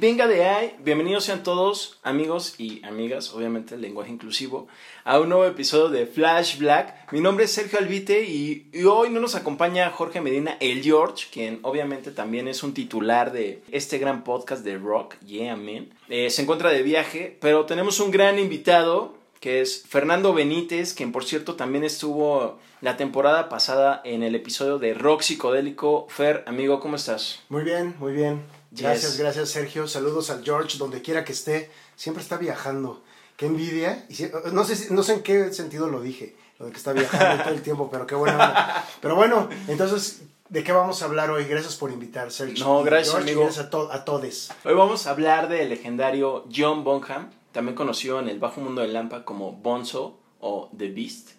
Venga de ahí, bienvenidos sean todos amigos y amigas, obviamente el lenguaje inclusivo, a un nuevo episodio de Flash Black. Mi nombre es Sergio Albite y, hoy no nos acompaña Jorge Medina, el George, quien obviamente también es un titular de este gran podcast de rock, yeah man. Eh, se encuentra de viaje, pero tenemos un gran invitado que es Fernando Benítez, quien por cierto también estuvo la temporada pasada en el episodio de Rock Psicodélico. Fer, amigo, ¿cómo estás? Muy bien, muy bien. Gracias, Yes. gracias Sergio. Saludos al George, donde quiera que esté. Siempre está viajando. Qué envidia. Y si- no, sé, si- no sé en qué sentido lo dije, lo de que está viajando todo el tiempo, pero qué buena onda. Pero bueno, entonces, ¿de qué vamos a hablar hoy? Gracias por invitar, Sergio. No, gracias, George, amigo. gracias a, to- a todes. Hoy vamos a hablar del legendario John Bonham, también conocido en el bajo mundo del Lampa como Bonzo o The Beast,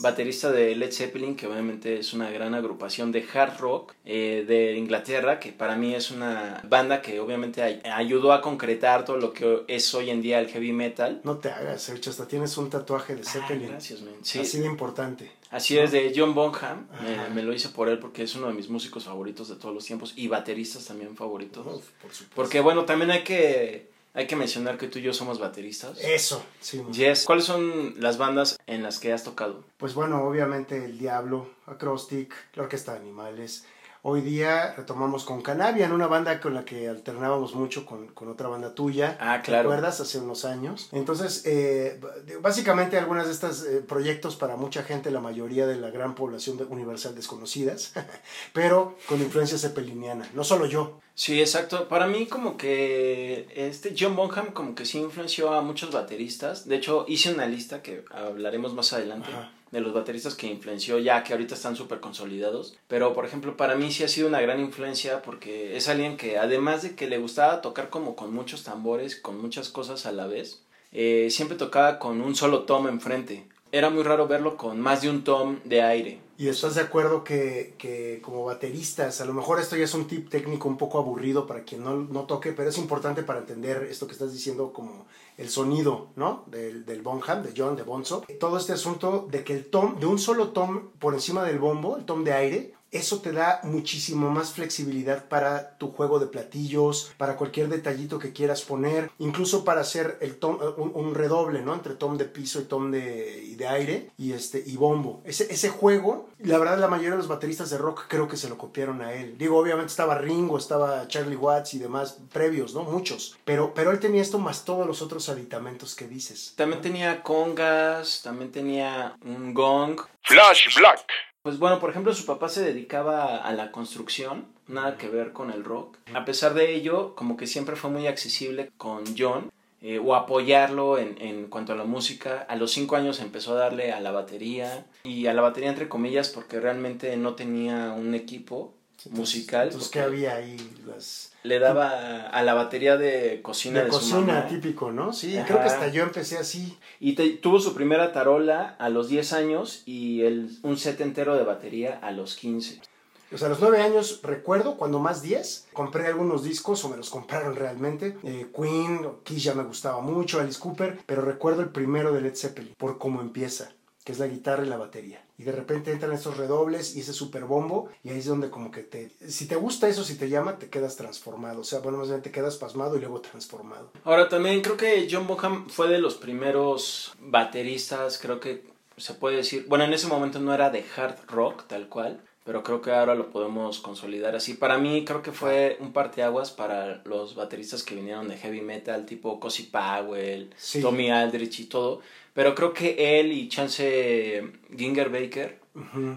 baterista de Led Zeppelin, que obviamente es una gran agrupación de hard rock eh, de Inglaterra, que para mí es una banda que obviamente ay- ayudó a concretar todo lo que es hoy en día el heavy metal. No te hagas, Sergio, hasta tienes un tatuaje de Ah, Zeppelin. gracias, man. Sí, Así de importante. Así es, de John Bonham. Me, lo hice por él porque es uno de mis músicos favoritos de todos los tiempos y bateristas también favoritos. Uf, por supuesto. Porque bueno, también hay que, hay que mencionar que tú y yo somos bateristas. Eso, sí. man. Yes. ¿Cuáles son las bandas en las que has tocado? Pues bueno, obviamente el Diablo, Acrostic, la Orquesta de Animales. Hoy día retomamos con Canavian, una banda con la que alternábamos mucho con, con otra banda tuya. Ah, claro. ¿Te acuerdas? Hace unos años. Entonces, eh, básicamente algunas de estos proyectos para mucha gente, la mayoría de la gran población universal desconocidas, pero con influencia zeppeliniana. No solo yo. Sí, exacto. Para mí como que este John Bonham como que sí influenció a muchos bateristas. De hecho, hice una lista que hablaremos más adelante Ajá. De los bateristas que influenció ya que ahorita están súper consolidados. Pero, por ejemplo, para mí sí ha sido una gran influencia porque es alguien que además de que le gustaba tocar como con muchos tambores, con muchas cosas a la vez, eh, siempre tocaba con un solo tom enfrente. Era muy raro verlo con más de un tom de aire. ¿Y estás de acuerdo que, que como bateristas, a lo mejor esto ya es un tip técnico un poco aburrido para quien no, no toque, pero es importante para entender esto que estás diciendo como el sonido, ¿no? Del, del Bonham, de John, de Bonzo. Todo este asunto de que el tom, de un solo tom por encima del bombo, el tom de aire, eso te da muchísimo más flexibilidad para tu juego de platillos, para cualquier detallito que quieras poner, incluso para hacer el tom, eh, un, un redoble, ¿no? Entre tom de piso y tom de, y de aire y, este, y bombo. Ese, ese juego, la verdad, la mayoría de los bateristas de rock creo que se lo copiaron a él. Digo, obviamente estaba Ringo, estaba Charlie Watts y demás previos, ¿no? Muchos. Pero, pero él tenía esto más todos los otros aditamentos que dices. También tenía congas, también tenía un gong. Flash Black. Pues bueno, por ejemplo, su papá se dedicaba a la construcción, nada que ver con el rock. A pesar de ello, como que siempre fue muy accesible con John, eh, o apoyarlo en, en cuanto a la música. A los cinco años empezó a darle a la batería, y a la batería entre comillas porque realmente no tenía un equipo musical. Entonces, ¿qué había ahí? Las... Le daba a la batería de cocina de, De su cocina, mamá. típico, ¿no? Sí, Ajá. creo que hasta yo empecé así. Y te- tuvo su primera tarola a los 10 años y el, un set entero de batería a los 15. O sea, a los nueve años recuerdo, cuando más 10, compré algunos discos o me los compraron realmente. Eh, Queen, Kiss ya me gustaba mucho, Alice Cooper, pero recuerdo el primero de Led Zeppelin, por cómo empieza. Que es la guitarra y la batería. Y de repente entran esos redobles y ese super bombo y ahí es donde como que te... Si te gusta eso, si te llama, te quedas transformado. O sea, bueno, más bien te quedas pasmado y luego transformado. Ahora también creo que John Bonham fue de los primeros bateristas, creo que se puede decir, bueno, en ese momento no era de hard rock tal cual, pero creo que ahora lo podemos consolidar así. Para mí creo que fue un parteaguas para los bateristas que vinieron de heavy metal, tipo Cozy Powell, Sí. Tommy Aldrich y todo. Pero creo que él y Chance Ginger Baker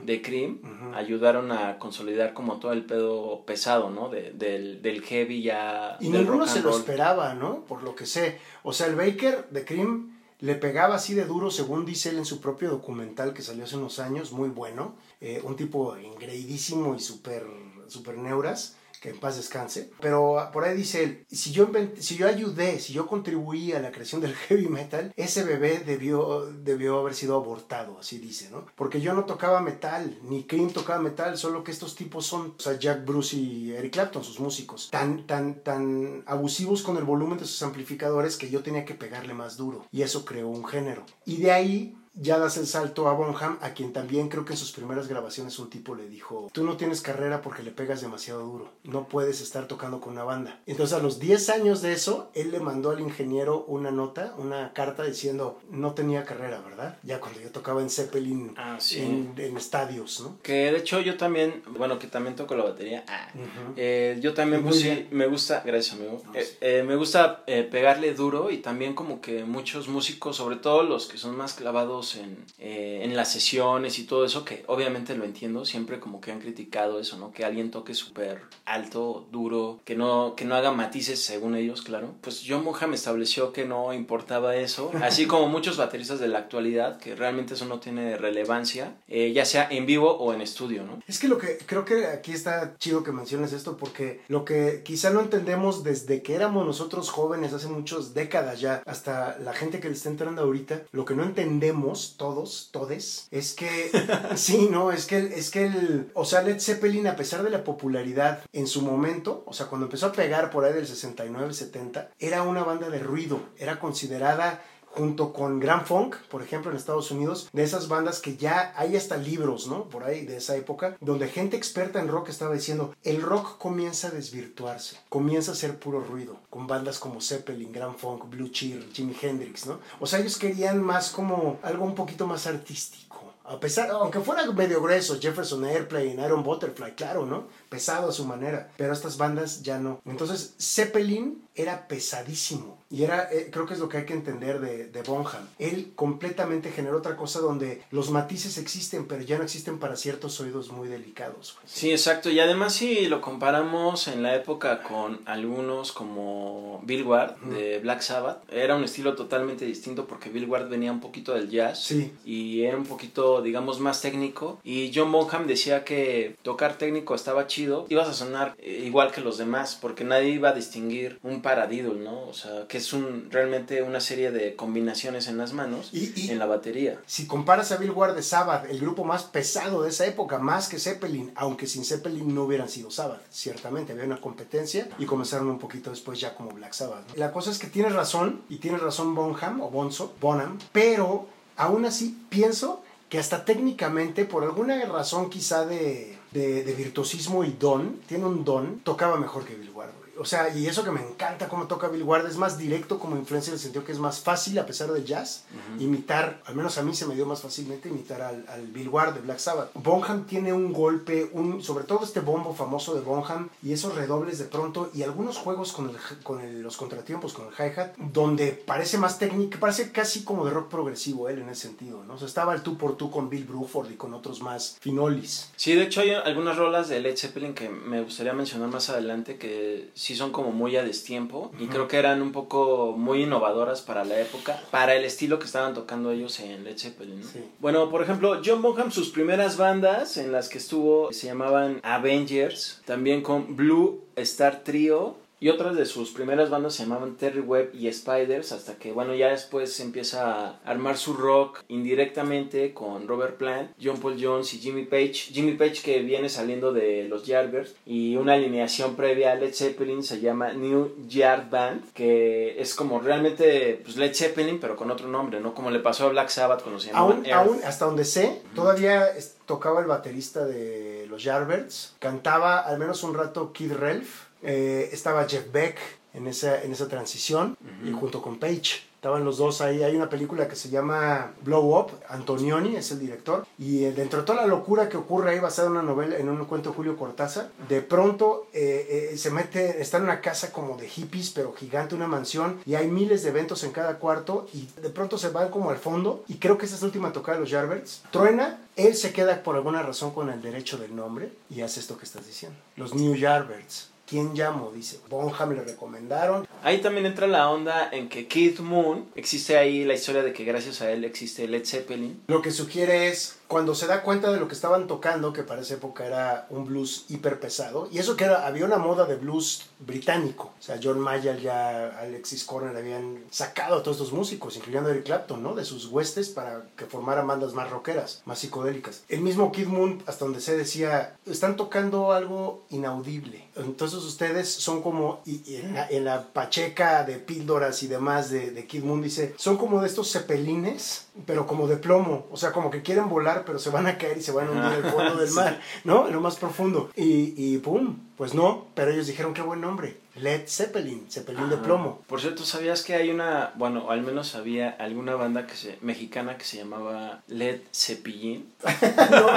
de Cream ayudaron a consolidar como todo el pedo pesado, ¿no? De- del, del heavy ya. Y del ninguno rock se lo esperaba, ¿no? Por lo que sé. O sea, el Baker de Cream le pegaba así de duro, según dice él en su propio documental que salió hace unos años, muy bueno. Eh, un tipo engreidísimo y súper super neuras. Que en paz descanse. Pero ah, por ahí dice él, si yo, si yo ayudé, si yo contribuí a la creación del heavy metal, ese bebé debió, debió haber sido abortado, así dice, ¿no? Porque yo no tocaba metal, ni Cream tocaba metal, solo que estos tipos son, o sea, Jack Bruce y Eric Clapton, sus músicos, tan, tan, tan abusivos con el volumen de sus amplificadores que yo tenía que pegarle más duro. Y eso creó un género. Y de ahí ya das el salto a Bonham, a quien también creo que en sus primeras grabaciones un tipo le dijo, tú no tienes carrera porque le pegas demasiado duro, no puedes estar tocando con una banda. Entonces a los 10 años de eso, él le mandó al ingeniero una nota, una carta diciendo, no tenía carrera, ¿verdad? Ya cuando yo tocaba en Zeppelin, Ah, sí. en, en estadios, ¿no? Que de hecho yo también, bueno, que también toco la batería. Ah, eh, yo también, pues sí, me gusta, gracias amigo, No, Eh, sí. eh, me gusta pegarle duro y también como que muchos músicos, sobre todo los que son más clavados en, eh, en las sesiones y todo eso, que obviamente lo entiendo, siempre como que han criticado eso, ¿no? Que alguien toque súper alto, duro, que no, que no haga matices según ellos, claro. Pues John Bonham estableció que no importaba eso, así como muchos bateristas de la actualidad, que realmente eso no tiene relevancia, eh, ya sea en vivo o en estudio, ¿no? Es que lo que creo que aquí está chido que menciones esto porque lo que quizá no entendemos desde que éramos nosotros jóvenes hace muchas décadas ya hasta la gente que le está entrando ahorita, lo que no entendemos todos, todes, es que sí, no, es que es que el, o sea, Led Zeppelin a pesar de la popularidad en su momento, o sea, cuando empezó a pegar por ahí del 69, 70, era una banda de ruido, era considerada junto con Grand Funk, por ejemplo, en Estados Unidos, de esas bandas que ya hay hasta libros, ¿no? Por ahí de esa época, donde gente experta en rock estaba diciendo, el rock comienza a desvirtuarse, comienza a ser puro ruido, con bandas como Zeppelin, Grand Funk, Blue Cheer, Jimi Hendrix, ¿no? O sea, ellos querían más como algo un poquito más artístico. A pesar, aunque fuera medio grueso, Jefferson Airplane, Iron Butterfly, claro, ¿no? Pesado a su manera, pero estas bandas ya no. Entonces, Zeppelin era pesadísimo. Y era, eh, creo que es lo que hay que entender de, de Bonham. Él completamente generó otra cosa donde los matices existen, pero ya no existen para ciertos oídos muy delicados. güey. Sí, exacto. Y además si lo comparamos en la época con algunos como Bill Ward de Black Sabbath, era un estilo totalmente distinto porque Bill Ward venía un poquito del jazz Sí. y era un poquito, digamos, más técnico. Y John Bonham decía que tocar técnico estaba chido, ibas a sonar eh, igual que los demás porque nadie iba a distinguir un paradiddle, ¿no? O sea, que es un realmente una serie de combinaciones en las manos Y- y- en la batería. Si comparas a Bill Ward de Sabbath, el grupo más pesado de esa época, más que Zeppelin, aunque sin Zeppelin no hubieran sido Sabbath, ciertamente había una competencia y comenzaron un poquito después ya como Black Sabbath. ¿no? La cosa es que tienes razón, y tienes razón Bonham o Bonzo, Bonham, pero aún así pienso que hasta técnicamente, por alguna razón quizá de, de, de virtuosismo y don, tiene un don, tocaba mejor que Bill Ward. O sea, y eso que me encanta cómo toca Bill Ward, es más directo como influencia en el sentido que es más fácil, a pesar del jazz, imitar, al menos a mí se me dio más fácilmente imitar al, al Bill Ward de Black Sabbath. Bonham tiene un golpe, un, sobre todo este bombo famoso de Bonham y esos redobles de pronto y algunos juegos con, el, con el- los contratiempos, con el hi-hat, donde parece más técnico, parece casi como de rock progresivo él en ese sentido, ¿no? O sea, estaba el tú por tú con Bill Bruford y con otros más finolis. Sí, de hecho hay algunas rolas de Led Zeppelin que me gustaría mencionar más adelante que sí son como muy a destiempo y creo que eran un poco muy innovadoras para la época, para el estilo que estaban tocando ellos en Led Zeppelin. ¿no? Sí. Bueno, por ejemplo, John Bonham, sus primeras bandas en las que estuvo se llamaban Avengers, también con Blue Star Trio Y otras de sus primeras bandas se llamaban Terry Webb y Spiders, hasta que, bueno, ya después empieza a armar su rock indirectamente con Robert Plant, John Paul Jones y Jimmy Page. Jimmy Page que viene saliendo de los Yardbirds y una alineación previa a Led Zeppelin se llama New Yard Band, que es como realmente pues, Led Zeppelin, pero con otro nombre, ¿no? Como le pasó a Black Sabbath cuando se llamaban Aún, hasta donde sé, todavía tocaba el baterista de los Yardbirds, cantaba al menos un rato Kid Relf, eh, estaba Jeff Beck en esa, en esa transición, y junto con Page. Estaban los dos ahí. Hay una película que se llama Blow Up. Antonioni es el director. Y eh, dentro de toda la locura que ocurre ahí, basada en una novela, en un cuento de Julio Cortázar, de pronto eh, eh, se mete, está en una casa como de hippies, pero gigante, una mansión, y hay miles de eventos en cada cuarto, y de pronto se van como al fondo, y creo que esa es la última tocada de los Yardbirds. Truena, él se queda por alguna razón con el derecho del nombre, y hace esto que estás diciendo. Los New Yardbirds. ¿Quién llamo? Dice. Bonham le recomendaron. Ahí también entra la onda en que Keith Moon, existe ahí la historia de que gracias a él existe Led Zeppelin. Lo que sugiere es, cuando se da cuenta de lo que estaban tocando, que para esa época era un blues hiper pesado, y eso que era, había una moda de blues británico. O sea, John Mayer ya, Alexis Corner habían sacado a todos estos músicos, incluyendo Eric Clapton, ¿no? De sus huestes para que formaran bandas más rockeras, más psicodélicas. El mismo Kid Moon, hasta donde se decía, están tocando algo inaudible. Entonces ustedes son como, y en, la, en la pacheca de píldoras y demás de, de Kid Moon dice, son como de estos cepelines, pero como de plomo. O sea, como que quieren volar, pero se van a caer y se van a hundir en el fondo del mar, ¿no? En lo más profundo. Y, y pum, pues no, pero ellos dijeron qué buen nombre. Led Zeppelin, Zeppelin de plomo. Por cierto, ¿sabías que hay una, bueno, al menos había alguna banda que se, mexicana que se llamaba Led Cepillín? ¿No?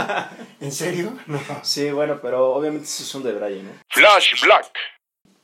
¿En serio? No. Sí, bueno, pero obviamente eso es un de Brian, ¿no? Flash Black.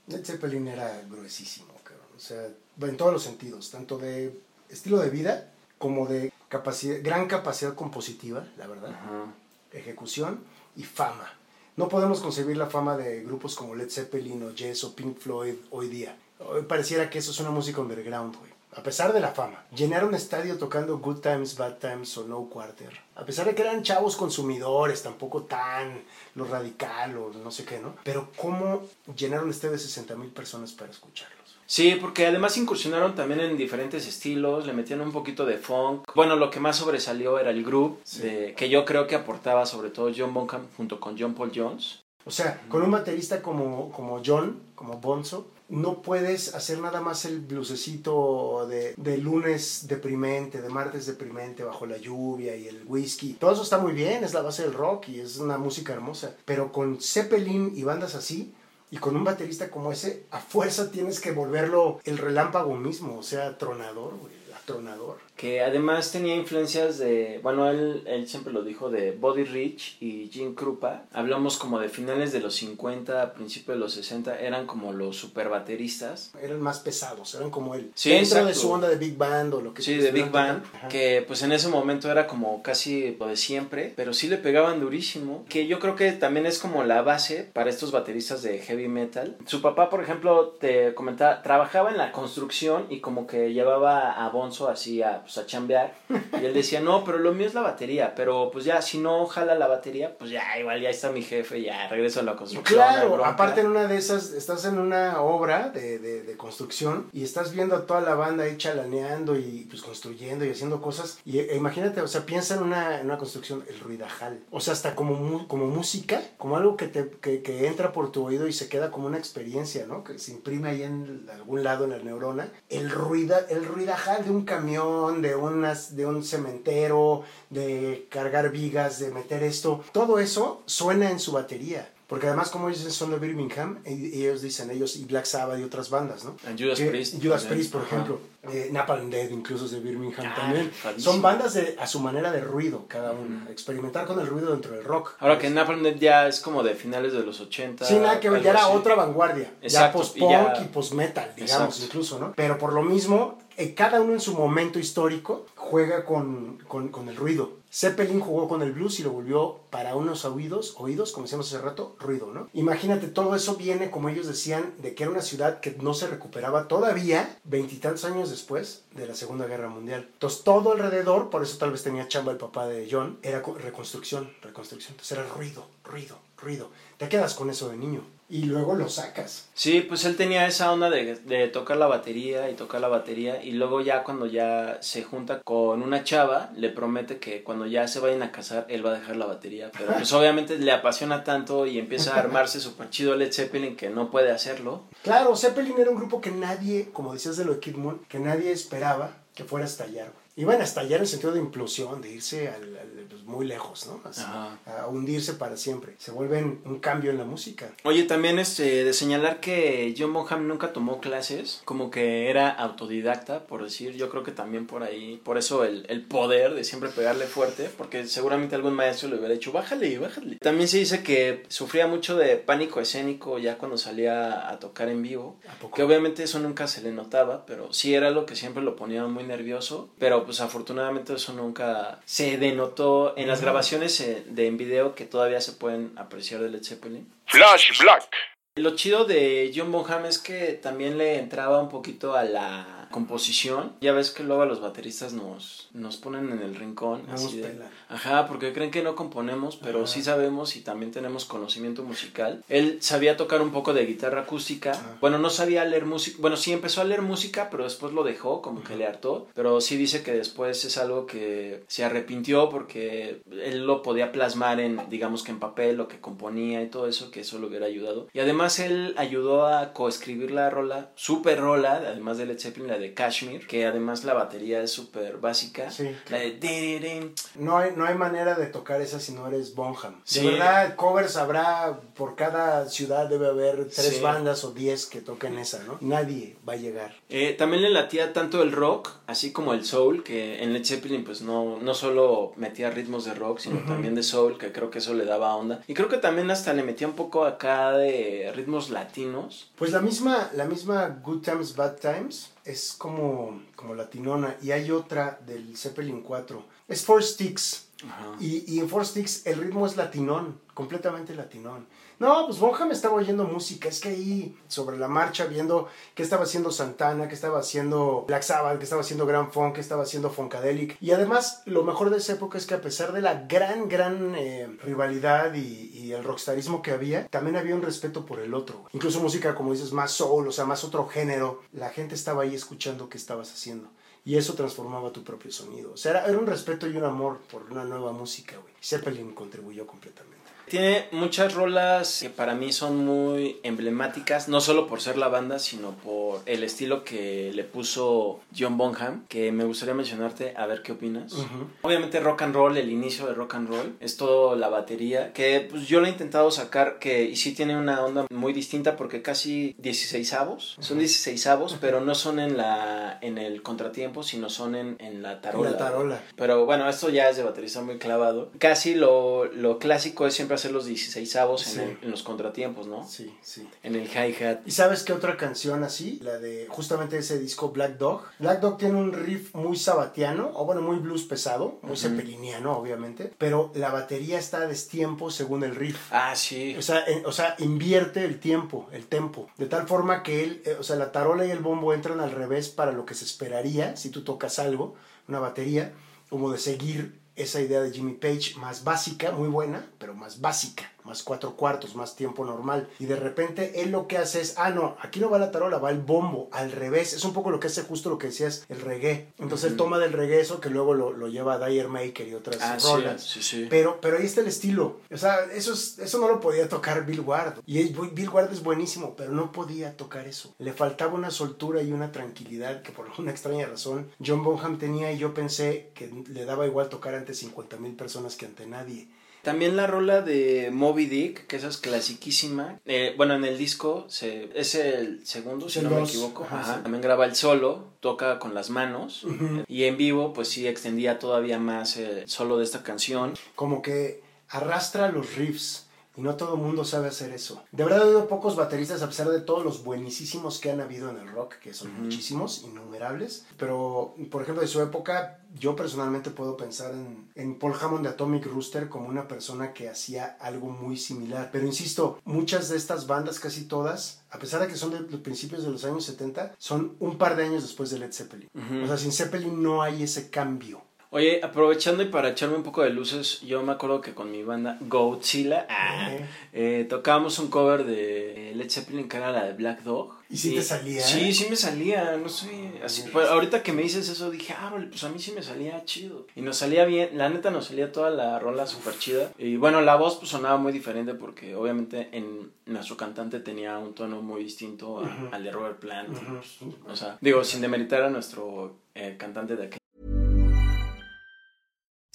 Led Zeppelin era gruesísimo, cabrón. O sea, en todos los sentidos, tanto de estilo de vida como de capacidad, gran capacidad compositiva, la verdad, Ajá. ejecución y fama. No podemos concebir la fama de grupos como Led Zeppelin o Yes o Pink Floyd hoy día. Hoy pareciera que eso es una música underground, güey. A pesar de la fama. Llenar un estadio tocando Good Times, Bad Times o No Quarter. A pesar de que eran chavos consumidores, tampoco tan lo radical o no sé qué, ¿no? Pero ¿cómo llenar un estadio de 60 mil personas para escucharlos? Sí, porque además incursionaron también en diferentes estilos, le metían un poquito de funk. Bueno, lo que más sobresalió era el groove, de- que yo creo que aportaba sobre todo John Bonham junto con John Paul Jones. O sea, con un baterista como, como John, como Bonzo, no puedes hacer nada más el blusecito de, de lunes deprimente, de martes deprimente, bajo la lluvia y el whisky. Todo eso está muy bien, es la base del rock y es una música hermosa. Pero con Zeppelin y bandas así, y con un baterista como ese, a fuerza tienes que volverlo el relámpago mismo, o sea, tronador, güey, atronador. Que además tenía influencias de, bueno, él, él siempre lo dijo, de Body Rich y Gene Krupa. Hablamos como de finales de los 50, principios de los 60, eran como los super bateristas. Eran más pesados, eran como él. Sí, Dentro de su onda de Big Band o lo que Sí, que de Big Band. Ajá. que pues en ese momento era como casi lo de siempre, pero sí le pegaban durísimo, que yo creo que también es como la base para estos bateristas de heavy metal. Su papá, por ejemplo, te comentaba, trabajaba en la construcción y como que llevaba a Bonzo así a, pues, a chambear, y él decía, no, pero lo mío es la batería, pero pues ya, si no jala la batería, pues ya, igual ya está mi jefe, ya regreso a la construcción. Claro, bronca". aparte en una de esas, estás en una obra de, de- de construcción y estás viendo a toda la banda ahí chalaneando y pues construyendo y haciendo cosas. Y eh, imagínate, o sea, piensa en una, en una construcción, el ruidajal. O sea, hasta como, como música, como algo que, te, que, que entra por tu oído y se queda como una experiencia, ¿no? Que se imprime ahí en algún lado en la neurona. El, ruida, el ruidajal de un camión, de, unas, de un cementero, de cargar vigas, de meter esto. Todo eso suena en su batería. Porque además, como dicen, son de Birmingham, y ellos dicen ellos y Black Sabbath y otras bandas, ¿no? And Judas Que- Priest Judas. Priest, por ejemplo. Eh, Napalm Dead, incluso es de Birmingham Ah, también. Son bandas de, a su manera de ruido, cada una. Experimentar con el ruido dentro del rock. Ahora que Napalm Death ya es como de finales de los 80. Sí, nada que ver, ya era así. otra vanguardia. Exacto, ya y post-punk ya- y, post-metal, digamos, Exacto. incluso, ¿no? Pero por lo mismo, cada uno en su momento histórico juega con, con, con el ruido. Zeppelin jugó con el blues y lo volvió para unos oídos, oídos, como decíamos hace rato, ruido, ¿no? Imagínate, todo eso viene, como ellos decían, de que era una ciudad que no se recuperaba todavía veintitantos años después de la Segunda Guerra Mundial. Entonces, todo alrededor, por eso tal vez tenía chamba el papá de John, era co- reconstrucción, reconstrucción. Entonces, era ruido, ruido, ruido. Te quedas con eso de niño y luego lo sacas. Sí, pues él tenía esa onda de, de, tocar la batería y tocar la batería y luego ya cuando ya se junta con una chava, le promete que cuando ya se vayan a casar, él va a dejar la batería. Pero pues obviamente le apasiona tanto y empieza a armarse súper chido Led Zeppelin que no puede hacerlo. Claro, Zeppelin era un grupo que nadie, como decías de lo de Kid Moon, que nadie esperaba que fuera a estallar. Iban a estallar en el sentido de implosión, de irse al, pues, muy lejos, ¿no? a hundirse para siempre. Se vuelven un cambio en la música. Oye, también este, de señalar que John Bonham nunca tomó clases, como que era autodidacta, por decir. Yo creo que también por ahí, por eso el, el poder de siempre pegarle fuerte, porque seguramente algún maestro le hubiera dicho, bájale, bájale. También se dice que sufría mucho de pánico escénico ya cuando salía a tocar en vivo. Que obviamente eso nunca se le notaba, pero sí era lo que siempre lo ponía muy nervioso. Pero pues afortunadamente eso nunca se denotó en las grabaciones eh, de en video que todavía se pueden apreciar de Led Zeppelin. Flash Black. Lo chido de John Bonham es que también le entraba un poquito a la composición. Ya ves que luego a los bateristas nos, nos ponen en el rincón. así de, ajá, porque creen que no componemos, pero sí sabemos y también tenemos conocimiento musical. Él sabía tocar un poco de guitarra acústica. Bueno, no sabía leer música. Bueno, sí empezó a leer música, pero después lo dejó, como que le hartó. Pero sí dice que después es algo que se arrepintió porque él lo podía plasmar en, digamos que en papel, lo que componía y todo eso, que eso le hubiera ayudado. Y además él ayudó a coescribir la rola, super rola, además de Led Zeppelin, de Kashmir, que además la batería es súper básica. Sí, La de... No hay, no hay manera de tocar esa si no eres Bonham. De verdad, covers habrá, por cada ciudad debe haber tres bandas o diez que toquen esa, ¿no? Nadie va a llegar. Eh, también le latía tanto el rock, así como el soul, que en Led Zeppelin pues no, no solo metía ritmos de rock, sino también de soul, que creo que eso le daba onda. Y creo que también hasta le metía un poco acá de ritmos latinos. Pues la misma, la misma Good Times, Bad Times es como, como latinona. Y hay otra del Zeppelin 4. Es Four Sticks. Y, y en Four Sticks el ritmo es latinón, completamente latinón. No, pues Bonham estaba oyendo música, es que ahí sobre la marcha viendo qué estaba haciendo Santana, qué estaba haciendo Black Sabbath, qué estaba haciendo Grand Funk, qué estaba haciendo Funkadelic. Y además lo mejor de esa época es que a pesar de la gran, gran eh, rivalidad y, el rockstarismo que había, también había un respeto por el otro. Incluso música, como dices, más soul, o sea, más otro género. La gente estaba ahí escuchando qué estabas haciendo. Y eso transformaba tu propio sonido. O sea, era, era un respeto y un amor por una nueva música, güey. Zeppelin contribuyó completamente. Tiene muchas rolas que para mí son muy emblemáticas, no solo por ser la banda, sino por el estilo que le puso John Bonham, que me gustaría mencionarte, a ver qué opinas. Obviamente rock and roll, el inicio de rock and roll, es todo la batería, que pues yo lo he intentado sacar, que y sí tiene una onda muy distinta porque casi 16 avos, son 16 avos, pero no son en la en el contratiempo, sino son en, en la tarola. La tarola. Pero bueno, esto ya es de baterista muy clavado. Casi lo, lo clásico es siempre hacer los 16 avos en, los contratiempos, ¿no? Sí, sí. En el hi-hat. ¿Y sabes qué otra canción así? La de justamente ese disco Black Dog. Black Dog tiene un riff muy sabatiano, o bueno, muy blues pesado, muy uh obviamente, pero la batería está a destiempo según el riff. Ah, sí. O sea, o sea, invierte el tiempo, el tempo, de tal forma que él, eh, o sea, la tarola y el bombo entran al revés para lo que se esperaría si tú tocas algo, una batería, como de seguir esa idea de Jimmy Page más básica, muy buena, pero más básica más cuatro cuartos, más tiempo normal. Y de repente él lo que hace es, ah, no, aquí no va la tarola, va el bombo, al revés. Es un poco lo que hace justo lo que decías, el reggae. Entonces él toma del reggae eso que luego lo, lo lleva a Dyer Maker y otras ah, rolas. Sí, sí, Pero, pero ahí está el estilo. O sea, eso, es, eso no lo podía tocar Bill Ward. Y Bill Ward es buenísimo, pero no podía tocar eso. Le faltaba una soltura y una tranquilidad que por una extraña razón John Bonham tenía y yo pensé que le daba igual tocar ante 50 mil personas que ante nadie. También la rola de Moby Dick, que esa es clasiquísima. Eh, bueno, en el disco se, es el segundo, si no me equivoco. También graba el solo, toca con las manos. Y en vivo, pues sí extendía todavía más el solo de esta canción. Como que arrastra los riffs y no todo el mundo sabe hacer eso. De verdad, ha habido pocos bateristas, a pesar de todos los buenísimos que han habido en el rock, que son muchísimos, innumerables. Pero, por ejemplo, de su época, yo personalmente puedo pensar en, en, Paul Hammond de Atomic Rooster como una persona que hacía algo muy similar. Pero insisto, muchas de estas bandas, casi todas, a pesar de que son de los principios de los años 70, son un par de años después de Led Zeppelin. O sea, sin Zeppelin no hay ese cambio. Oye, aprovechando y para echarme un poco de luces, yo me acuerdo que con mi banda Godzilla ah, eh, tocábamos un cover de Led Zeppelin que era la de Black Dog. ¿Y si te salía? Sí, sí me salía, no sé, así, pues, ahorita que me dices eso dije, ah, pues a mí sí me salía chido. Y nos salía bien, la neta nos salía toda la rola súper chida. Y bueno, la voz pues sonaba muy diferente porque obviamente en nuestro cantante tenía un tono muy distinto al de Robert Plant. Pues, o sea, digo, sin demeritar a nuestro eh, cantante de aquel.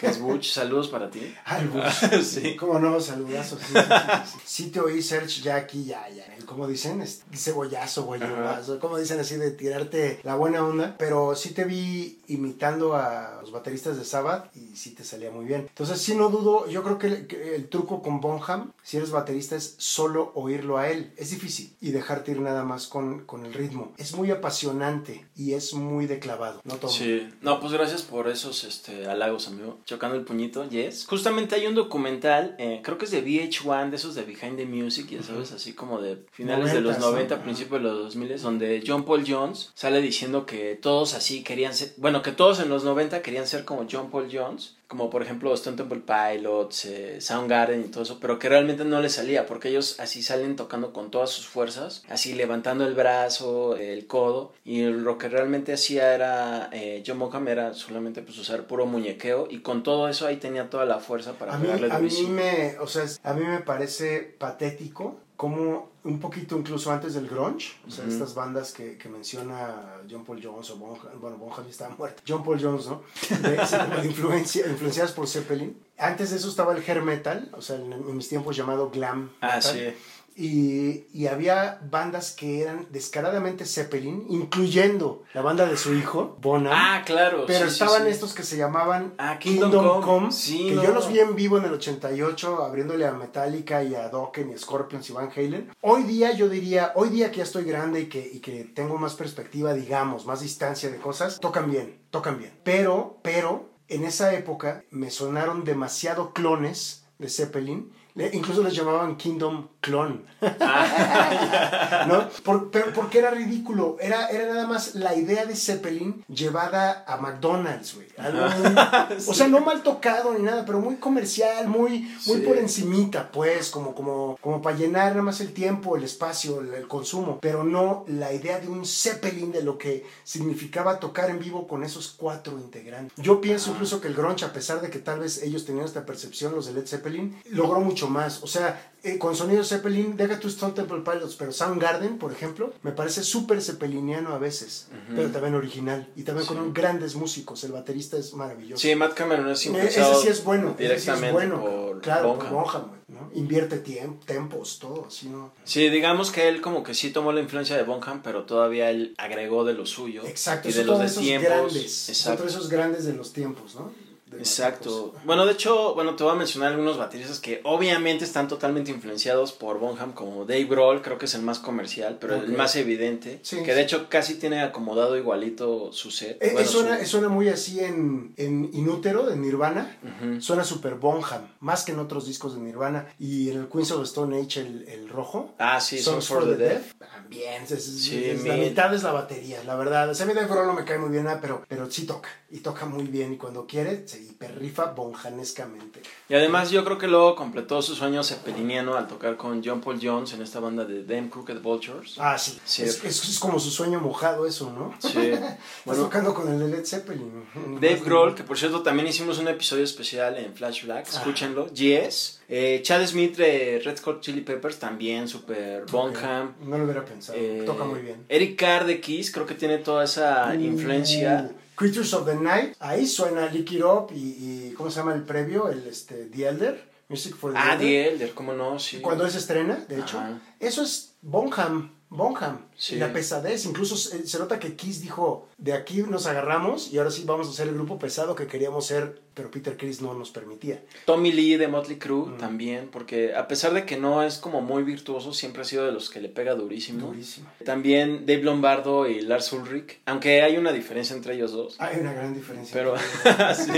Que es Butch, saludos para ti. Al Butch. sí. ¿Cómo no? Saludazos. Sí, sí, sí, sí, te oí, Serge, ya aquí, ya, ya. ¿Cómo dicen? Cebollazo, guayabazo. Como dicen así de tirarte la buena onda. Pero sí te vi imitando a los bateristas de Sabbath y sí te salía muy bien. Entonces, sí, no dudo. Yo creo que el, que el truco con Bonham, si eres baterista, es solo oírlo a él. Es difícil. Y dejarte ir nada más con, con el ritmo. Es muy apasionante y es muy declavado. No todo. Sí. No, pues gracias por esos este, halagos, amigo chocando el puñito, yes. Justamente hay un documental, eh, creo que es de VH1, de esos de Behind the Music, ya sabes, así como de finales de los 90, principios de los 2000, donde John Paul Jones sale diciendo que todos así querían ser, bueno, que todos en los 90 querían ser como John Paul Jones como por ejemplo Stone Temple Pilots, eh, Soundgarden y todo eso, pero que realmente no les salía, porque ellos así salen tocando con todas sus fuerzas, así levantando el brazo, el codo, y lo que realmente hacía era, eh, John Bonham era solamente pues usar puro muñequeo, y con todo eso ahí tenía toda la fuerza para a mí, a mí me, o sea, a mí me parece patético como un poquito incluso antes del grunge, o sea, estas bandas que, que, menciona John Paul Jones o Bonham, bueno, Bonham ya estaba muerto, John Paul Jones, ¿no? De, influencia, influenciadas por Zeppelin. Antes de eso estaba el hair metal, o sea, en, en mis tiempos llamado glam. Ah, metal. Ah, sí. Y, y, había bandas que eran descaradamente Zeppelin, incluyendo la banda de su hijo, Bonham. Ah, claro. Pero sí, estaban sí, sí. estos que se llamaban ah, Kingdom, Kingdom Come, que no. yo los vi en vivo en el 88, abriéndole a Metallica y a Dokken y Scorpions y Van Halen. Hoy día yo diría, hoy día que ya estoy grande y que, y que tengo más perspectiva, digamos, más distancia de cosas, tocan bien, tocan bien. Pero, pero, en esa época me sonaron demasiado clones de Zeppelin incluso les llamaban Kingdom Clone. Ah, ¿No? Por, pero porque era ridículo. Era, era nada más la idea de Zeppelin llevada a McDonald's, güey. sí. O sea, no mal tocado ni nada, pero muy comercial, muy, muy sí. por encimita, pues, como, como, como para llenar nada más el tiempo, el espacio, el, el, consumo. Pero no la idea de un Zeppelin de lo que significaba tocar en vivo con esos cuatro integrantes. Yo pienso ah. incluso que el grunge, a pesar de que tal vez ellos tenían esta percepción, los de Led Zeppelin, logró mucho mucho más. O sea, eh, con sonido Zeppelin, deja tu Stone Temple Pilots, pero Soundgarden, por ejemplo, me parece súper zeppeliniano a veces, pero también original. Y también con un- grandes músicos. El baterista es maravilloso. Sí, Matt Cameron es influenciado ese sí es bueno. ese sí es directamente bueno. por claro, Bonham. por Bonham, ¿no? Invierte tiemp- tempos, todo así, ¿no? Sí, digamos que él como que sí tomó la influencia de Bonham, pero todavía él agregó de lo suyo. Exacto, Y son de los de esos tiempos. grandes. Son Exacto. todos esos grandes de los tiempos, ¿no? Exacto. Bueno, de hecho, bueno, te voy a mencionar algunos bateristas que obviamente están totalmente influenciados por Bonham, como Dave Grohl, creo que es el más comercial, pero el más evidente, Sí, que de hecho casi tiene acomodado igualito su set. Eh, Bueno, eh, suena, su- suena muy así en, en Inútero, de Nirvana. Suena super Bonham, más que en otros discos de Nirvana. Y en el Queens of Stone Age, el, el rojo. Ah, sí, Songs for the Deaf. También, es, es- Sí, es- la mitad es la batería, la verdad. O sea, a mí Dave Grohl no me cae muy bien, ah, pero, pero sí toca. Y toca muy bien. Y cuando quiere, se hiperrifa bonjanescamente. Y además yo creo que luego completó su sueño zeppeliniano al tocar con John Paul Jones en esta banda de Them Crooked Vultures. Ah, sí. Sí. Es, es- es como su sueño mojado eso, ¿no? Sí. Estás Bueno, tocando con el de Led Zeppelin. Dave Grohl, que por cierto también hicimos un episodio especial en Flash Black, escúchenlo. Yes. Eh, Chad Smith de Red Hot Chili Peppers, también super Bonham. No lo hubiera pensado. Eh, Toca muy bien. Eric Carr de Kiss, creo que tiene toda esa influencia. Uh, Creatures of the Night, ahí suena Lick It Up y, y ¿cómo se llama el previo? El este, The Elder, Music for the Ah, Elder. The Elder, ¿cómo no? Sí. Cuando se estrena, de hecho. Ajá. Eso es Bonham, Bonham. Sí. Y la pesadez, incluso se, nota que Kiss dijo, de aquí nos agarramos y ahora sí vamos a ser el grupo pesado que queríamos ser, pero Peter Criss no nos permitía. Tommy Lee de Motley Crue Mm. también, porque a pesar de que no es como muy virtuoso, siempre ha sido de los que le pega durísimo. Durísimo. También Dave Lombardo y Lars Ulrich, aunque hay una diferencia entre ellos dos. Hay una gran diferencia. Pero, sí.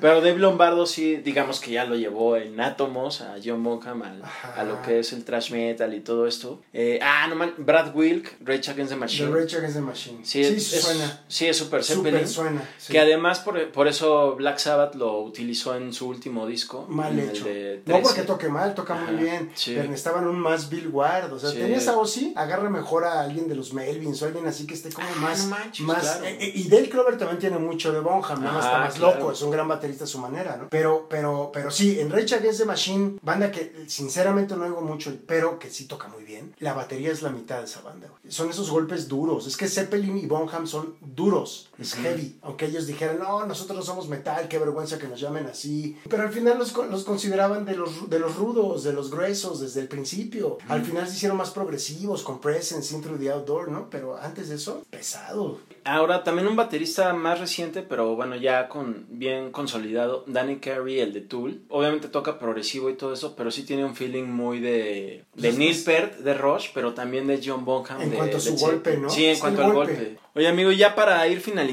pero Dave Lombardo sí, digamos que ya lo llevó en átomos a John Bonham al- a lo que es el thrash metal y todo esto. Eh, ah, no man, Brad Wilk, Rage Against the The Machine. Rage Against the Machine. Sí, Sí, es, suena. Sí, es Super Súper Zeppelin. suena. sí. Que además por, por eso Black Sabbath lo utilizó en su último disco. Mal hecho. No 13. porque toque mal, toca muy bien. sí. Pero necesitaban un más Bill Ward. O sea, tenías a Ozzy, agarra mejor a alguien de los Melvins o alguien así que esté como Ah, más. no manches, más claro. eh, eh, y Dale Clover también tiene mucho de Bonham, Ajá, está más claro. loco, es un gran baterista a su manera, ¿no? Pero, pero, pero sí, en Rage Against the Machine, banda que sinceramente no oigo mucho, pero que sí toca muy bien. La batería es la mitad de esa banda. Son esos golpes duros. Es que Zeppelin y Bonham son duros, es heavy. Aunque ellos dijeran, no, nosotros no somos metal, qué vergüenza que nos llamen así. Pero al final los, los consideraban de los, de los rudos, de los gruesos, desde el principio. Al final se hicieron más progresivos, con Presence, Into the Outdoor, ¿no? Pero antes de eso, pesado. Ahora, también un baterista más reciente, pero bueno, ya con bien consolidado, Danny Carey, el de Tool. Obviamente toca progresivo y todo eso, pero sí tiene un feeling muy de, de Neil Peart, de Rush, pero también de John Bonham. En de cuanto a su Led golpe. ¿no? Sí, en Es cuanto al golpe. golpe. Oye, amigo, ya para ir finalizando,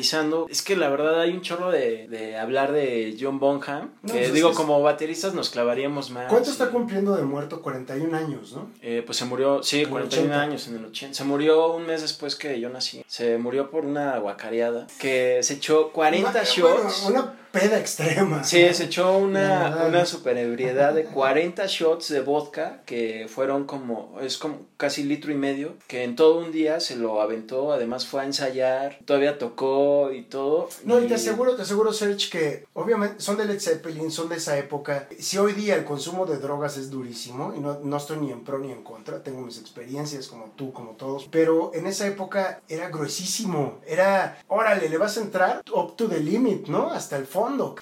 es que la verdad hay un chorro de, de hablar de John Bonham, No, que pues es digo, es- como bateristas nos clavaríamos más. ¿Cuánto y- está cumpliendo de muerto? 41 años, ¿no? eh, pues se murió, sí, En el 41 80. años en el 80. Se murió un mes después que yo nací. Se murió por una guacareada. Que se echó 40 Una- shots. bueno, una peda extrema. Sí, se echó una, una super ebriedad de 40 shots de vodka que fueron como, es como casi litro y medio, que en todo un día se lo aventó, además fue a ensayar, todavía tocó y todo. No, y te aseguro, te aseguro, Serge, que obviamente son de Led Zeppelin, son de esa época. Si hoy día el consumo de drogas es durísimo, y no, no estoy ni en pro ni en contra, tengo mis experiencias como tú, como todos, pero en esa época era gruesísimo, era, órale, le vas a entrar up to the limit, ¿no? Hasta el fondo.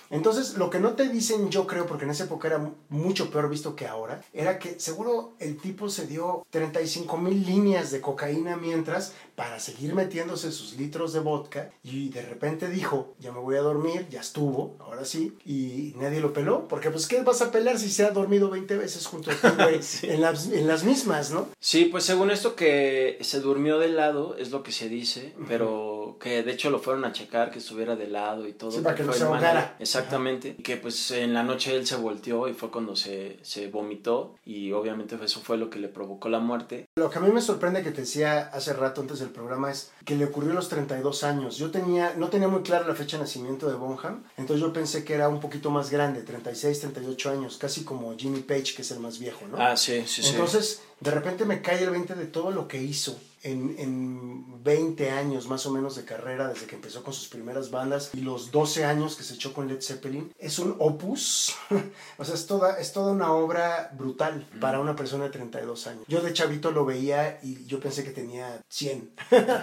Entonces, lo que no te dicen, yo creo, porque en esa época era mucho peor visto que ahora, era que seguro el tipo se dio 35 mil líneas de cocaína mientras para seguir metiéndose sus litros de vodka y de repente dijo, ya me voy a dormir, ya estuvo, ahora sí, y nadie lo peló, porque pues ¿qué vas a pelar si se ha dormido 20 veces junto a ti, güey? en, las, en las mismas, ¿no? Sí, pues según esto que se durmió de lado, es lo que se dice, pero que de hecho lo fueron a checar, que estuviera de lado y todo. Sí, para que no se ahogara. Exactamente. Y que pues en la noche él se volteó y fue cuando se, se vomitó y obviamente eso fue lo que le provocó la muerte. Lo que a mí me sorprende que te decía hace rato antes del programa es que le ocurrió a los 32 años. Yo tenía, no tenía muy clara la fecha de nacimiento de Bonham, entonces yo pensé que era un poquito más grande, 36, 38 años, casi como Jimmy Page, que es el más viejo, ¿no? Ah, sí, sí, sí. Entonces, de repente me cae el 20 de todo lo que hizo. En, en 20 años más o menos de carrera, desde que empezó con sus primeras bandas y los 12 años que se echó con Led Zeppelin, es un opus. o sea, es toda, es toda una obra brutal para una persona de 32 años. Yo de chavito lo veía y yo pensé que tenía 100,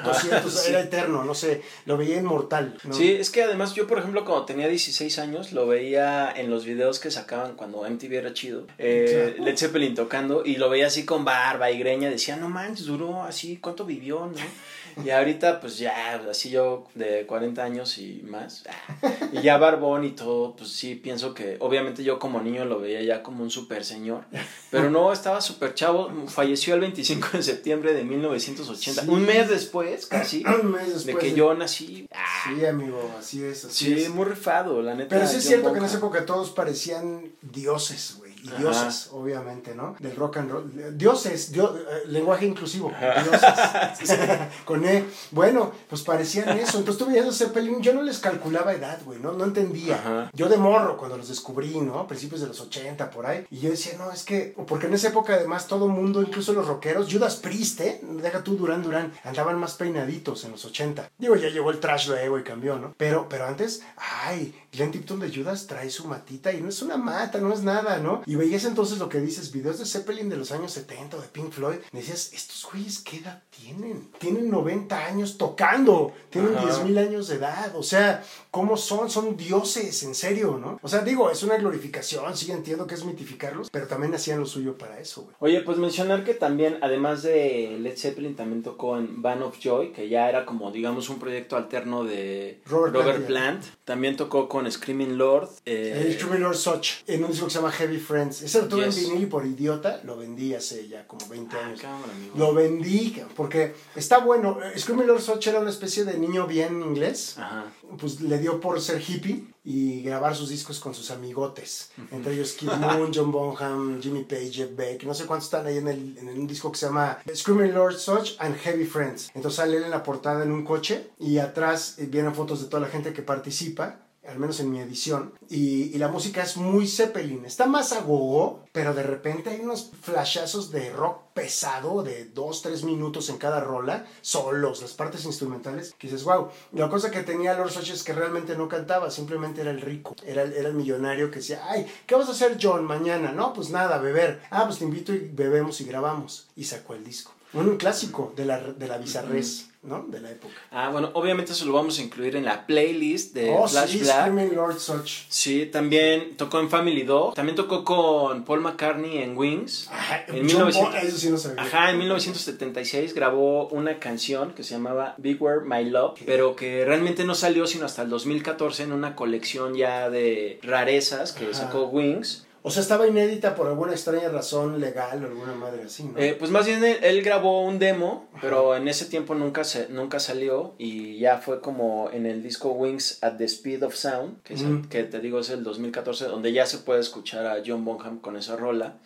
200, era eterno, no sé, lo veía inmortal. ¿no? Sí, es que además yo, por ejemplo, cuando tenía 16 años, lo veía en los videos que sacaban cuando MTV era chido, eh. Led Zeppelin tocando, y lo veía así con barba y greña, decía, no manches, duró así, ¿cuánto vivió, no? Y ahorita, pues ya, así yo de 40 años y más, ah, y ya barbón y todo, pues sí, pienso que, obviamente yo como niño lo veía ya como un super señor, pero no, estaba súper chavo, falleció el 25 de septiembre de 1980, Sí. un mes después, casi, Un mes de después que de- yo nací. Ah, Sí, amigo, así es. Así Sí, es. muy rifado, la neta. Pero sí es cierto que en esa época todos parecían dioses, güey. Y Ajá. dioses, obviamente, ¿no? Del rock and roll. Dioses, dio- eh, lenguaje inclusivo. Dioses. Con E. Bueno, pues parecían eso. Entonces tú veías a Zeppelin, yo no les calculaba edad, güey, ¿no? No entendía. Ajá. Yo de morro, cuando los descubrí, ¿no? Principios de los 80, por ahí. Y yo decía, no, es que... Porque en esa época, además, todo mundo, incluso los rockeros, Judas Priest, ¿eh? Deja tú Durán Durán, andaban más peinaditos en los 80. Digo, ya llegó el trash luego y cambió, ¿no? Pero, pero antes, ay, Glenn Tipton de Judas trae su matita y no es una mata, no es nada, ¿no? Y veías entonces lo que dices, videos de Zeppelin de los años 70 o de Pink Floyd, decías, estos güeyes, ¿qué edad tienen? Tienen 90 años tocando, tienen Ajá. 10 mil años de edad, o sea, ¿cómo son? Son dioses, en serio, ¿no? O sea, digo, es una glorificación, sí entiendo que es mitificarlos, pero también hacían lo suyo para eso, güey. Oye, pues mencionar que también, además de Led Zeppelin, también tocó en Band of Joy, que ya era como, digamos, un proyecto alterno de Robert Robert, Plant, Plant. También tocó con Screaming Lord. eh, True Lord Soch, en un disco que se llama Heavy Friends. Ese lo tuve Yes. en vinil y por idiota lo vendí hace ya como 20 ah, años. cámara. Lo vendí porque está bueno. Screaming Lord Soch era una especie de niño bien inglés. Ajá. Pues le dio por ser hippie y grabar sus discos con sus amigotes. Entre ellos Kid Moon, John Bonham, Jimmy Page, Jeff Beck. No sé cuántos están ahí en, el, en un disco que se llama Screaming Lord Soch and Heavy Friends. Entonces sale él en la portada en un coche y atrás eh, vienen fotos de toda la gente que participa al menos en mi edición, y, la música es muy Zeppelin. Está más a gogo, pero de repente hay unos flashazos de rock pesado de 2, 3 minutos en cada rola, solos, las partes instrumentales, que dices, wow. La cosa que tenía Lord Soch es que realmente no cantaba, simplemente era el rico, el, era el millonario que decía, ay, ¿qué vas a hacer John mañana? No, pues nada, beber. Ah, pues te invito y bebemos y grabamos. Y sacó el disco. Un clásico de la, de la bizarrez, ¿no? De la época. Ah, bueno, obviamente eso lo vamos a incluir en la playlist de oh, Flash sí, Black. Lord Soch. Sí, también tocó en Family Dog. También tocó con Paul McCartney en Wings. Ajá, En John 1900 Bon- eso sí no sabía. Ajá, en 1976 grabó una canción que se llamaba Beware My Love, pero que realmente no salió sino hasta el 2014 en una colección ya de rarezas que Ajá. sacó Wings. O sea, estaba inédita por alguna extraña razón legal o alguna madre así, ¿no? Eh, pues más bien él, él grabó un demo, pero en ese tiempo nunca, se, nunca salió y ya fue como en el disco Wings at the Speed of Sound, que, es el- Mm. que te digo es el 2014, donde ya se puede escuchar a John Bonham con esa rola.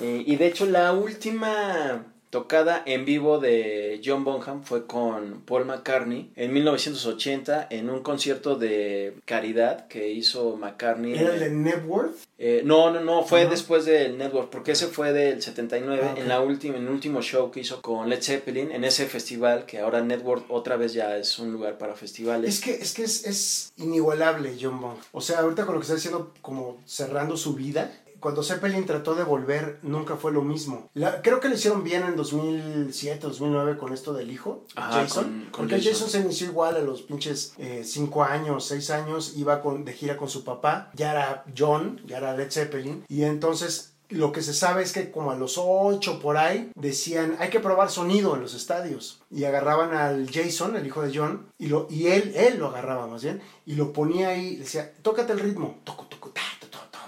Eh, y de hecho la última tocada en vivo de John Bonham fue con Paul McCartney en 1980 en un concierto de caridad que hizo McCartney. ¿Era el de Networth? eh, no, no, no, fue después del Network, porque ese fue del 79, Ah, en la última, en el último show que hizo con Led Zeppelin, en ese festival, que ahora Network otra vez ya es un lugar para festivales. Es que, es, que es, es inigualable John Bonham. O sea, ahorita con lo que está diciendo, como cerrando su vida, cuando Zeppelin trató de volver, nunca fue lo mismo. La- creo que lo hicieron bien en 2007, 2009 con esto del hijo, Ajá, Jason. con- con porque Jason. Jason. se inició igual a los pinches 5 años, 6 años, iba con, de gira con su papá. Ya era John, ya era Led Zeppelin. Y entonces lo que se sabe es que como a los 8 por ahí decían hay que probar sonido en los estadios y agarraban al Jason, el hijo de John, y, lo, y él, él lo agarraba más bien, y lo ponía ahí, decía, tócate el ritmo, toco, toco, ta,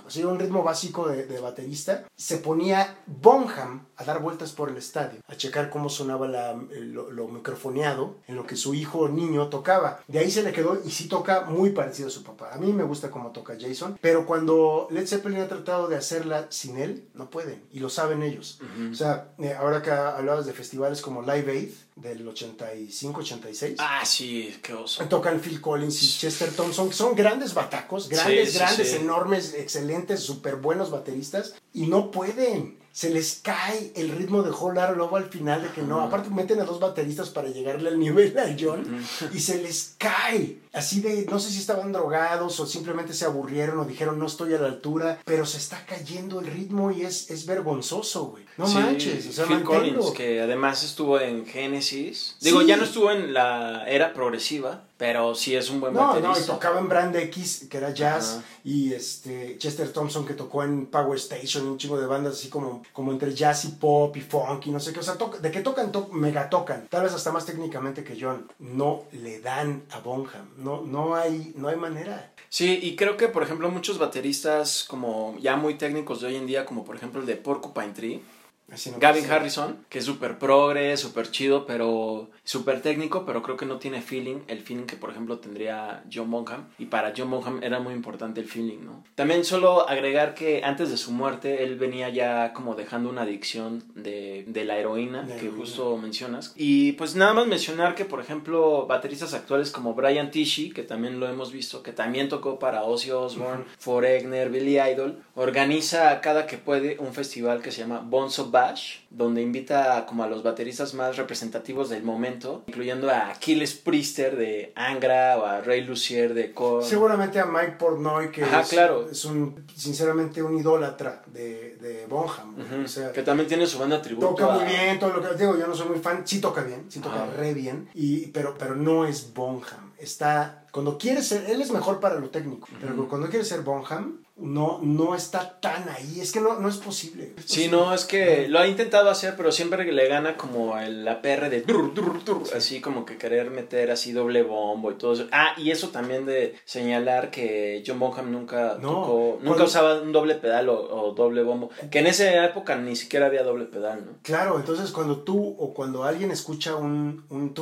ta. Así un ritmo básico de, de baterista. Se ponía Bonham a dar vueltas por el estadio, a checar cómo sonaba la- lo, lo microfoneado en lo que su hijo niño tocaba. De ahí se le quedó y sí toca muy parecido a su papá. A mí me gusta cómo toca Jason, pero cuando Led Zeppelin ha tratado de hacerla sin él, no pueden, y lo saben ellos. O sea, eh, ahora que hablabas de festivales como Live Aid del 85-86. Ah, sí, qué oso. Tocan Phil Collins y Chester Thompson, que son grandes batacos, grandes, Sí, sí, grandes, sí. enormes, excelentes, súper buenos bateristas, y no pueden. Se les cae el ritmo de Whole Lotta Love al final de que no. Aparte meten a dos bateristas para llegarle al nivel a John y se les cae. Así de, no sé si estaban drogados o simplemente se aburrieron o dijeron no estoy a la altura, pero se está cayendo el ritmo y es, es vergonzoso, güey. No Sí, manches, o sea, Phil. Collins, que además estuvo en Genesis. Digo, Sí. ya no estuvo en la era progresiva, pero sí es un buen No, no, y baterista. tocaba en Brand X, que era jazz, y este Chester Thompson que tocó en Power Station, un chingo de bandas así como, como entre jazz y pop y funk y no sé qué. O sea, de que tocan, to- mega tocan. Tal vez hasta más técnicamente que John. No le dan a Bonham. No, no, hay, no hay manera. Sí, y creo que, por ejemplo, muchos bateristas como ya muy técnicos de hoy en día, como por ejemplo el de Porcupine Tree, no Gavin. Harrison, que es súper progre, súper chido, pero súper técnico, pero creo que no tiene feeling, el feeling que por ejemplo tendría John Bonham. Y para John Bonham era muy importante el feeling, ¿no? También solo agregar que antes de su muerte él venía ya como dejando una adicción de, de la heroína, De que heroína. justo mencionas. Y pues nada más mencionar que por ejemplo bateristas actuales como Brian Tichy, que también lo hemos visto, que también tocó para Ozzy Osbourne, Foreigner, Billy Idol, organiza cada que puede un festival que se llama Bonzo Bash, donde invita como a los bateristas más representativos del momento, incluyendo a Achilles Priester de Angra o a Ray Lucier de Korn. Seguramente a Mike Portnoy, que Ajá, es, claro. es un, sinceramente, un idólatra de, de Bonham. O sea, que también tiene su banda tributo. Toca muy bien, todo lo que digo, yo no soy muy fan, sí toca bien, sí toca re bien, y, pero, pero no es Bonham. Está, cuando quiere ser, él es mejor para lo técnico, pero cuando quiere ser Bonham, no, no está tan ahí, es que no, no es posible. Es Sí, posible. no, es que lo ha intentado hacer, pero siempre le gana como el APR de dur, dur, dur, así como que querer meter así doble bombo y todo eso. Ah, y eso también de señalar que John Bonham nunca No, tocó, nunca cuando- usaba un doble pedal o, o doble bombo, que en esa época ni siquiera había doble pedal, ¿no? Claro, entonces cuando tú o cuando alguien escucha un, un,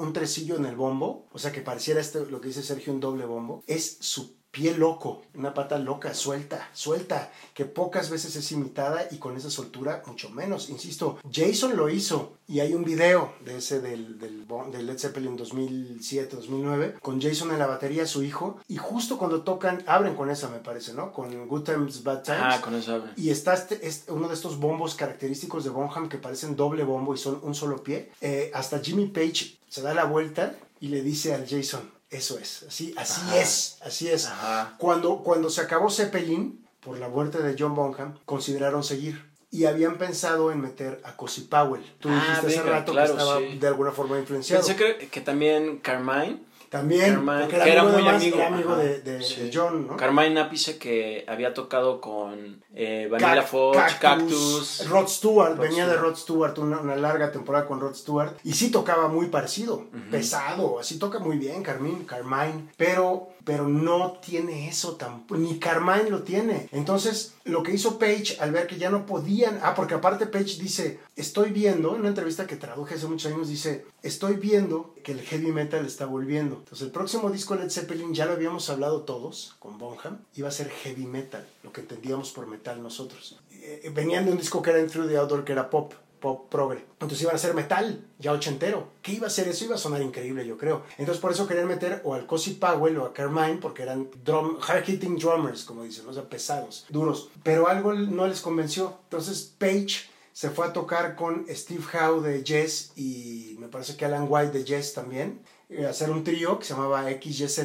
un tresillo en el bombo, o sea que pareciera este, lo que dice Sergio, un doble bombo, es su pie loco, una pata loca, suelta, suelta, que pocas veces es imitada y con esa soltura mucho menos. Insisto, Jason lo hizo y hay un video de ese del, del, del Led Zeppelin 2007-2009 con Jason en la batería, su hijo, y justo cuando tocan, abren con esa me parece, ¿no? Con Good Times, Bad Times. Ah, con eso habla. Y está este, este- uno de estos bombos característicos de Bonham que parecen doble bombo y son un solo pie. Eh, hasta Jimmy Page se da la vuelta y le dice al Jason, eso es, así, así Ajá. es, así es. Ajá. Cuando, cuando se acabó Zeppelin, por la muerte de John Bonham, consideraron seguir. Y habían pensado en meter a Cozy Powell. Tú Ah, dijiste hace venga, rato claro, que estaba sí. de alguna forma influenciado. Pensé que, que también Carmine. También, Carmine, porque era, que era amigo de muy amigo, era amigo ajá, de, de- sí. de John, ¿no? Carmine Apice que había tocado con eh, Vanilla Cac- Fudge, Cactus. Rod Stewart, Rod venía de. Rod Stewart, una, una larga temporada con Rod Stewart, y sí tocaba muy parecido, pesado, así toca muy bien Carmine, Carmine, pero, pero no tiene eso tampoco, ni Carmine lo tiene. Entonces, lo que hizo Page al ver que ya no podían, ah, porque aparte Page dice, estoy viendo, en una entrevista que traduje hace muchos años, dice, estoy viendo que el heavy metal está volviendo. Entonces, el próximo disco Led Zeppelin, ya lo habíamos hablado todos con Bonham, iba a ser heavy metal, lo que entendíamos por metal nosotros. Eh, venían de un disco que era Through the Outdoor, que era pop, pop progre. Entonces iban a ser metal, ya ochentero. ¿Qué iba a ser eso? Iba a sonar increíble, yo creo. Entonces por eso querían meter o al Cozy Powell o a Carmine, porque eran drum, hard-hitting drummers, como dicen, o sea, pesados, duros. Pero algo no les convenció. Entonces Page se fue a tocar con Steve Howe de Yes y me parece que Alan White de Yes también, eh, a hacer un trío que se llamaba XYZ,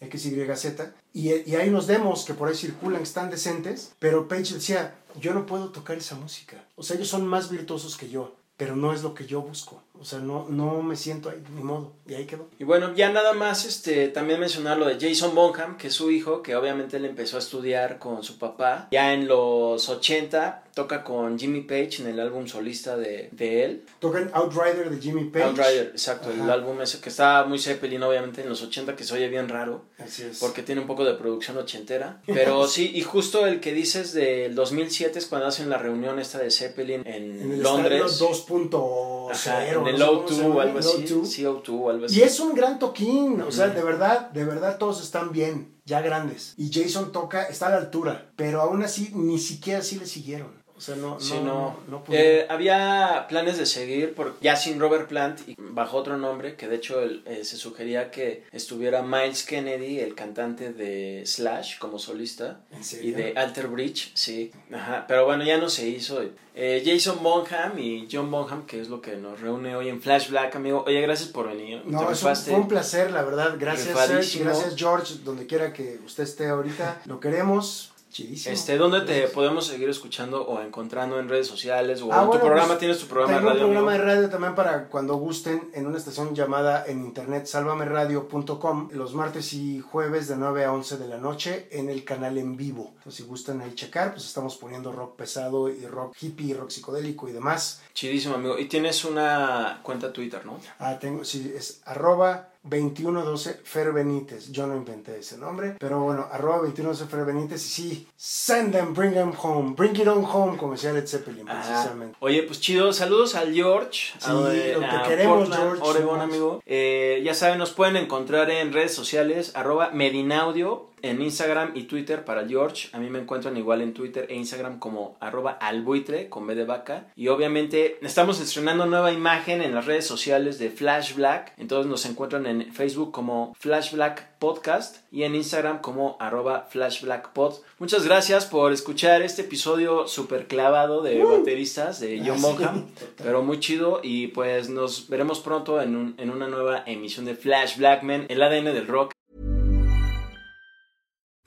XYZ, y, y hay unos demos que por ahí circulan están decentes, pero Page decía, yo no puedo tocar esa música. O sea, ellos son más virtuosos que yo, pero no es lo que yo busco. O sea, no, no me siento ahí, ni modo. Y ahí quedó. Y bueno, ya nada más este, también mencionar lo de Jason Bonham, que es su hijo, que obviamente él empezó a estudiar con su papá. Ya en los 80 toca con Jimmy Page en el álbum solista de, de él. Tocan Outrider de Jimmy Page. Outrider, exacto, el álbum ese que está muy Zeppelin obviamente en los 80 que se oye bien raro. Así es. Porque tiene un poco de producción ochentera. Pero sí, y justo el que dices del 2007 es cuando hacen la reunión esta de Zeppelin en, En el Londres. estadio 2.0. Ajá, en el sé cómo se O2 llama, o algo así. O2. Sí, O2 o algo así. Y es un gran toquín, o sea, de verdad, de verdad todos están bien, ya grandes. Y Jason toca, está a la altura, pero aún así ni siquiera así le siguieron. O sea, no, Sí, no, no. no. Eh, había planes de seguir por, ya sin Robert Plant y bajo otro nombre, que de hecho el- eh, se sugería que estuviera Miles Kennedy, el cantante de Slash, como solista. ¿En serio? Y de Alter Bridge, sí. Ajá. Pero bueno, ya no se hizo. Eh, Jason Bonham y John Bonham, que es lo que nos reúne hoy en Flash Black, amigo. Oye, gracias por venir. No, es un- fue un placer, la verdad. Gracias, Serge. Gracias, George. Donde quiera que usted esté ahorita. Lo queremos. Chidísimo. Este, ¿dónde te Gracias. podemos seguir escuchando o encontrando en redes sociales? O Ah, en bueno, tu programa, pues, tienes tu programa de radio. un programa amigo? de radio también para cuando gusten en una estación llamada en internet salvameradio.com los martes y jueves de 9 a 11 de la noche en el canal en vivo. Entonces, si gustan ahí checar, pues estamos poniendo rock pesado y rock hippie, rock psicodélico y demás. Chidísimo, amigo. Y tienes una cuenta Twitter, ¿no? Ah, tengo, sí, es arroba 2112 Fer Benítez. Yo no inventé ese nombre, pero bueno, arroba 2112 Fer Benítez y sí, send them, bring them home, bring it on home, como decía Led Zeppelin, Ah, precisamente. oye, pues chido. Saludos al George. Sí, a, lo que a queremos, Portland, George, Oregon, amigo. Eh, ya saben, nos pueden encontrar en redes sociales, arroba Medinaudio, en Instagram y Twitter para George. A mí me encuentran igual en Twitter e Instagram como arroba albuitre con B de vaca. Y obviamente estamos estrenando nueva imagen en las redes sociales de Flash Black. Entonces nos encuentran en Facebook como Flash Black Podcast y en Instagram como arroba Flash Black Pod. Muchas gracias por escuchar este episodio súper clavado de bateristas de John Ah, Bonham. Pero muy chido y pues nos veremos pronto en, un- en una nueva emisión de Flash Blackman, el ADN del rock.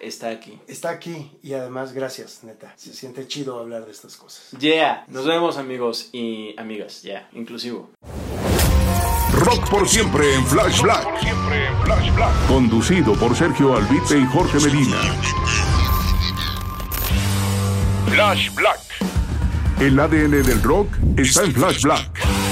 Está aquí. Está aquí y además gracias, neta. Se siente chido hablar de estas cosas. Yeah, nos vemos amigos y amigas, ya, inclusivo. Rock por siempre en Flash Black. Conducido por Sergio Albite y Jorge Medina. Flash Black. El ADN del rock está en Flash Black.